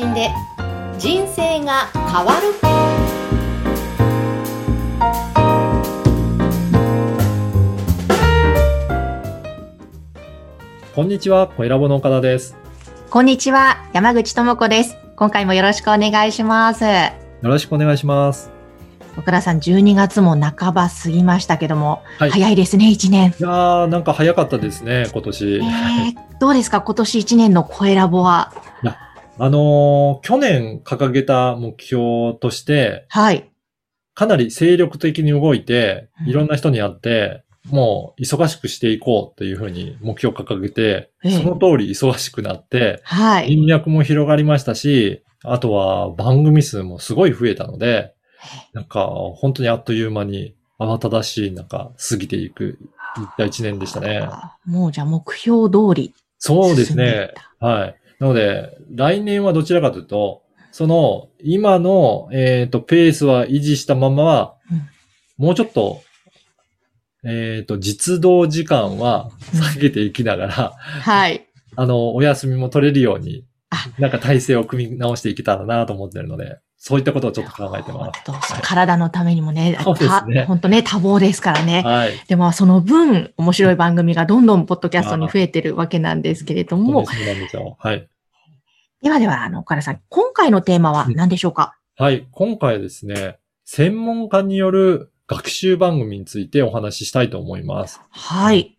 信で人生が変わるこんにちは、小ラボの岡田です。こんにちは、山口智子です。今回もよろしくお願いします。よろしくお願いします。岡田さん、12月も半ば過ぎましたけども、はい早いですね、1年。いやー、なんか早かったですね、今年。えー、どうですか、今年1年の声ラボは。あのー去年掲げた目標として、はい。かなり精力的に動いてう、んいろんな人に会って、もう忙しくしていこうっていうふうに目標を掲げて、ええその通り忙しくなって、はい。人脈も広がりましたし、あとは番組数もすごい増えたので、なんか本当にあっという間に慌ただしい中過ぎていく、いった一年でしたね。あもうじゃあ目標通り。そうですね。はい。なので、来年はどちらかというと、その、今の、えっ、と、ペースは維持したまま、もうちょっと、えっ、と、実動時間は下げていきながら、はい。あの、お休みも取れるようにあ、なんか体制を組み直していけたらなと思ってるので、そういったことをちょっと考えてます。本当体のためにもね、そうですね本当ね、多忙ですからね。はい。でもその分、面白い番組がどんどんポッドキャストに増えてるわけなんですけれども、そうなんですよ。はい。ではでは、あの、岡田さん、今回のテーマは何でしょうか、はい。今回はですね、専門家による学習番組についてお話ししたいと思います。はい。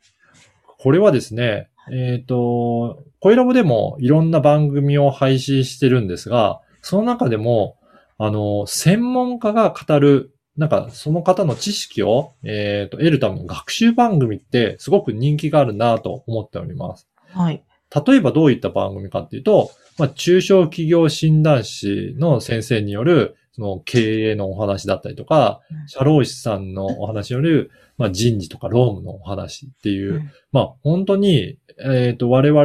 これはですね、えっ、と、コイラボでもいろんな番組を配信してるんですが、その中でも、あの、専門家が語る、なんかその方の知識を、えっ、と、得るための学習番組ってすごく人気があるなと思っております。はい。例えばどういった番組かっていうと、まあ、中小企業診断士の先生による、その経営のお話だったりとか、うん。社労士さんのお話による、まあ、人事とか労務のお話っていう、うん。まあ、本当に、えっ、と、我々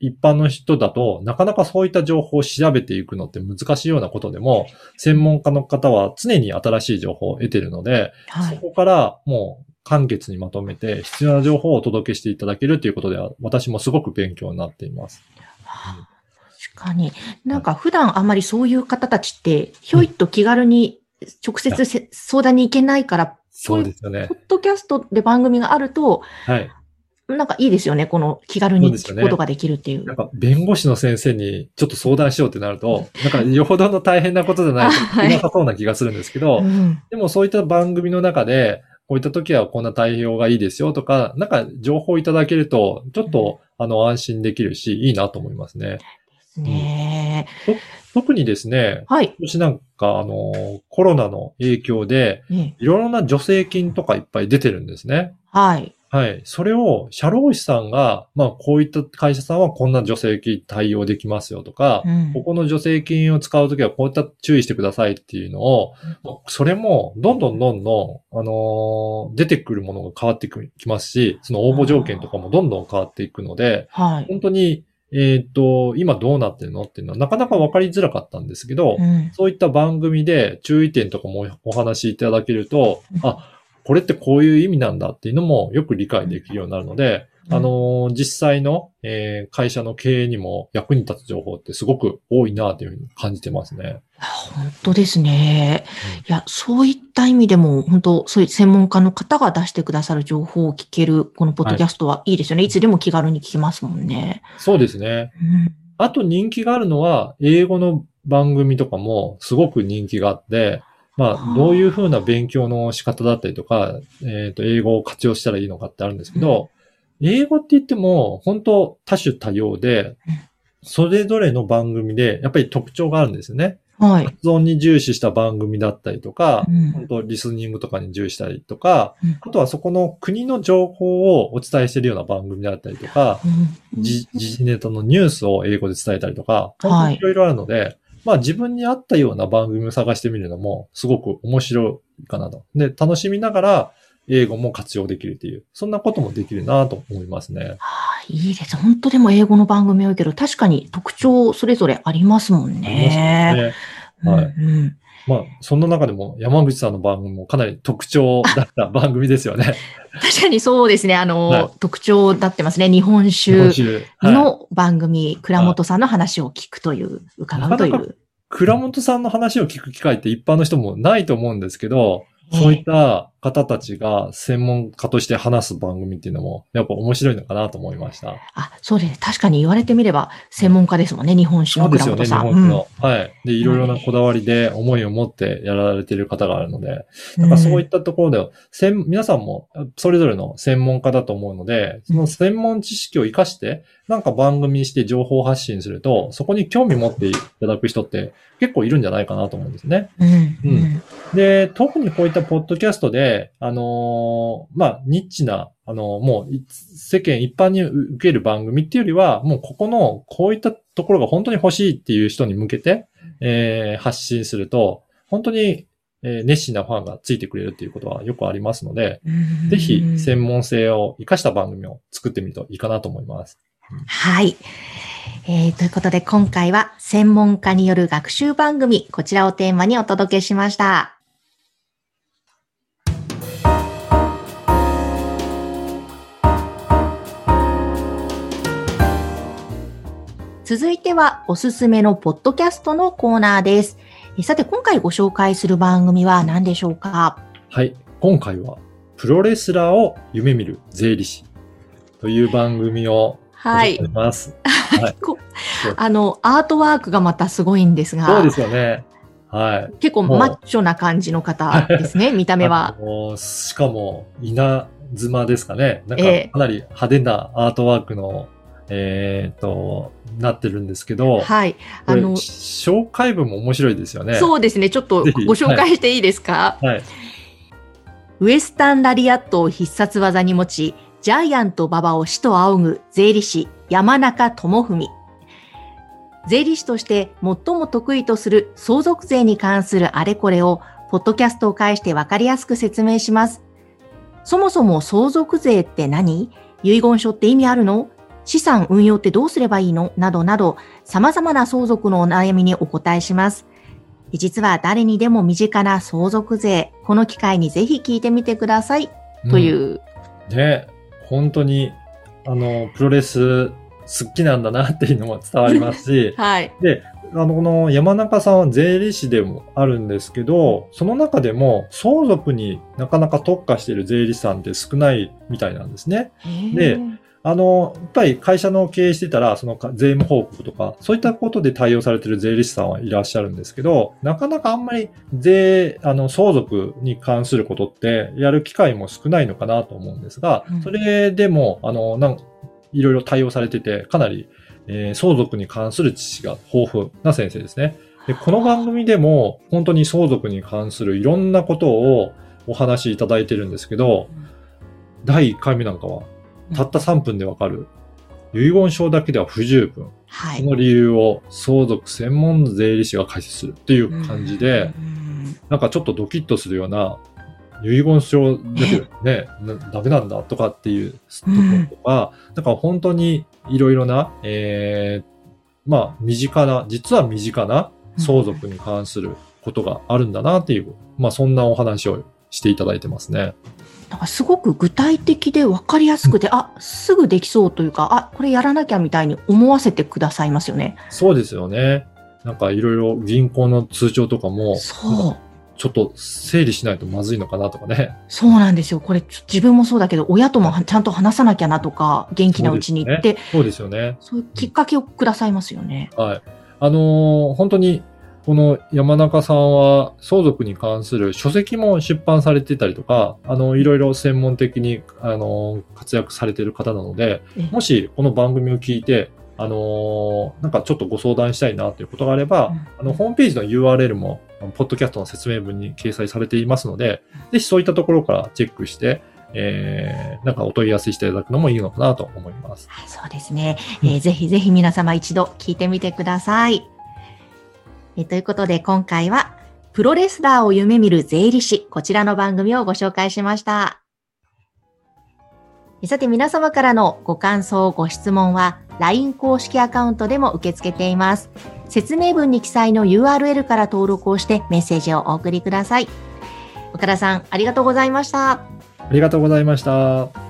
一般の人だとなかなかそういった情報を調べていくのって難しいようなことでも、専門家の方は常に新しい情報を得ているので、はい。そこからもう簡潔にまとめて必要な情報をお届けしていただけるということでは、私もすごく勉強になっています。確かに。なんか普段あんまりそういう方たちって、ひょいっと気軽に直接せ相談に行けないから、そうですよねポ。ッドキャストで番組があると、はい。なんかいいですよね。この気軽に聞くことができるっていう。なんか、弁護士の先生にちょっと相談しようってなると、なんか、よほどの大変なことじゃないとはいいなさそうな気がするんですけど、うんでもそういった番組の中で、こういった時はこんな対応がいいですよとか、なんか情報いただけると、ちょっと、あの、安心できるし、いいなと思いますね。ねえ特にですね、はい。今年なんか、あの、コロナの影響で、ねいろいろな助成金とかいっぱい出てるんですね。はい。はい。それを、社労士さんが、まあ、こういった会社さんはこんな助成金対応できますよとか、うんここの助成金を使うときはこういった注意してくださいっていうのを、それも、どんどんどんどん、あのー出てくるものが変わってきますし、その応募条件とかもどんどん変わっていくので、はい。本当に、えっ、と、今どうなってるのっていうのはなかなかわかりづらかったんですけど、うんそういった番組で注意点とかもお話しいただけるとうん、あ、これってこういう意味なんだっていうのもよく理解できるようになるので、うんあのー実際の、えー会社の経営にも役に立つ情報ってすごく多いなというふうに感じてますね。本当ですね。いや、そういった意味でも、本当そういう専門家の方が出してくださる情報を聞ける、このポッドキャストはいいですよね。い、つでも気軽に聞けますもんね。そうですね。うんあと人気があるのは、英語の番組とかもすごく人気があって、まはああ、どういうふうな勉強の仕方だったりとか、えっ、と、英語を活用したらいいのかってあるんですけど、英語って言っても、本当多種多様で、それぞれの番組で、やっぱり特徴があるんですよね。はい。発音に重視した番組だったりとか、うん。本当リスニングとかに重視したりとか、うん。あとはそこの国の情報をお伝えしているような番組だったりとか、うん。時時事ネタのニュースを英語で伝えたりとか、本当はい。にいろいろあるので、まあ自分に合ったような番組を探してみるのもすごく面白いかなと。で、楽しみながら英語も活用できるっていう、そんなこともできるなと思いますね。はあいいです。本当でも英語の番組多いけど、確かに特徴それぞれありますもんね。ねはいうんうんまあ、そんな中でも山口さんの番組もかなり特徴だった番組ですよね。確かにそうですね。あの、はい特徴になってますね。日本日酒の番組、倉本さんの話を聞くという、伺うといなかなう。倉本さんの話を聞く機会って一般の人もないと思うんですけど、ええそういった方たちが専門家として話す番組っていうのも、やっぱ面白いのかなと思いました。あ、そうです。確かに言われてみれば、専門家ですもんね。日本酒のそうですよね、日倉本さん。本酒の。はい。で、いろいろなこだわりで思いを持ってやられている方があるので、うんなんかそういったところで、専皆さんもそれぞれの専門家だと思うので、その専門知識を活かして、なんか番組にして情報発信すると、そこに興味持っていただく人って結構いるんじゃないかなと思うんですね。うん。ううんん。で、特にこういったポッドキャストで、あのーまあ、ニッチな、あのーもうい世間一般に受ける番組っていうよりは、もうここのこういったところが本当に欲しいっていう人に向けて、えー発信すると、本当に、えー熱心なファンがついてくれるっていうことはよくありますので、ぜひ専門性を活かした番組を作ってみるといいかなと思います。はい。えー、ということで今回は専門家による学習番組、こちらをテーマにお届けしました。続いてはおすすめのポッドキャストのコーナーです。えさて今回ご紹介する番組は何でしょうか？はい。今回は、プロレスラーを夢見る税理士という番組をごはい。ます。はい。こあの、アートワークがまたすごいんですが。そうですよね。はい。結構マッチョな感じの方ですね、見た目はしかも、稲妻ですかね。なんかええ、かなり派手なアートワークの、えー、と、なってるんですけど、はい。あの、紹介文も面白いですよね。そうですね、ちょっとご紹介していいですか、はい。ウエスタンラリアットを必殺技に持ち、ジャイアント馬場を死と仰ぐ税理士山中智文。税理士として最も得意とする相続税に関するあれこれを、ポッドキャストを介してわかりやすく説明します。そもそも相続税って何？遺言書って意味あるの？資産運用ってどうすればいいの？などなど、様々な相続のお悩みにお答えします。実は誰にでも身近な相続税、この機会にぜひ聞いてみてください。という。うん。ね、本当に、あの、プロレス好きなんだなっていうのも伝わりますし、はい。で、あの、この山中さんは税理士でもあるんですけど、その中でも相続になかなか特化している税理士さんって少ないみたいなんですね。であの、やっぱり会社の経営してたら、そのか税務報告とか、そういったことで対応されている税理士さんはいらっしゃるんですけど、なかなかあんまり税、あの、相続に関することってやる機会も少ないのかなと思うんですがうん、それでも、あの、なんいろいろ対応されてて、かなり、えー相続に関する知識が豊富な先生ですね。で、この番組でも本当に相続に関するいろんなことをお話しいただいてるんですけど、第1回目なんかはたった3分でわかる。遺言書だけでは不十分。はい。その理由を相続専門の税理士が解説するっていう感じで、うん、なんかちょっとドキッとするような、遺言書だけどね、なダメなんだとかっていうところとか、なんか本当にいろいろな、えー、まあ身近な、実は身近な相続に関することがあるんだなっていう、まあそんなお話をしていただいてますね。なんかすごく具体的で分かりやすくて、あ、すぐできそうというか、あ、これやらなきゃみたいに思わせてくださいますよね。そうですよね。なんかいろいろ銀行の通帳とかも、そう。ちょっと整理しないとまずいのかなとかね。そうなんですよ。これ自分もそうだけど、親ともはちゃんと話さなきゃなとか、元気なうちに言って、そうですよね。そういうきっかけをくださいますよね。はい。あのー本当に、この山中さんは相続に関する書籍も出版されてたりとか、あの、いろいろ専門的に、あの、活躍されている方なのでえ、もしこの番組を聞いて、あのーなんかちょっとご相談したいなということがあれば、あの、ホームページの URL も、ポッドキャストの説明文に掲載されていますので、ぜひそういったところからチェックして、えー、なんかお問い合わせしていただくのもいいのかなと思います。はい、そうですね。えーぜひぜひ皆様一度聞いてみてください。えということで今回は、プロレスラーを夢見る税理士、こちらの番組をご紹介しました。さて皆様からのご感想、ご質問は LINE 公式アカウントでも受け付けています。説明文に記載の URL から登録をしてメッセージをお送りください。岡田さん、ありがとうございました。ありがとうございました。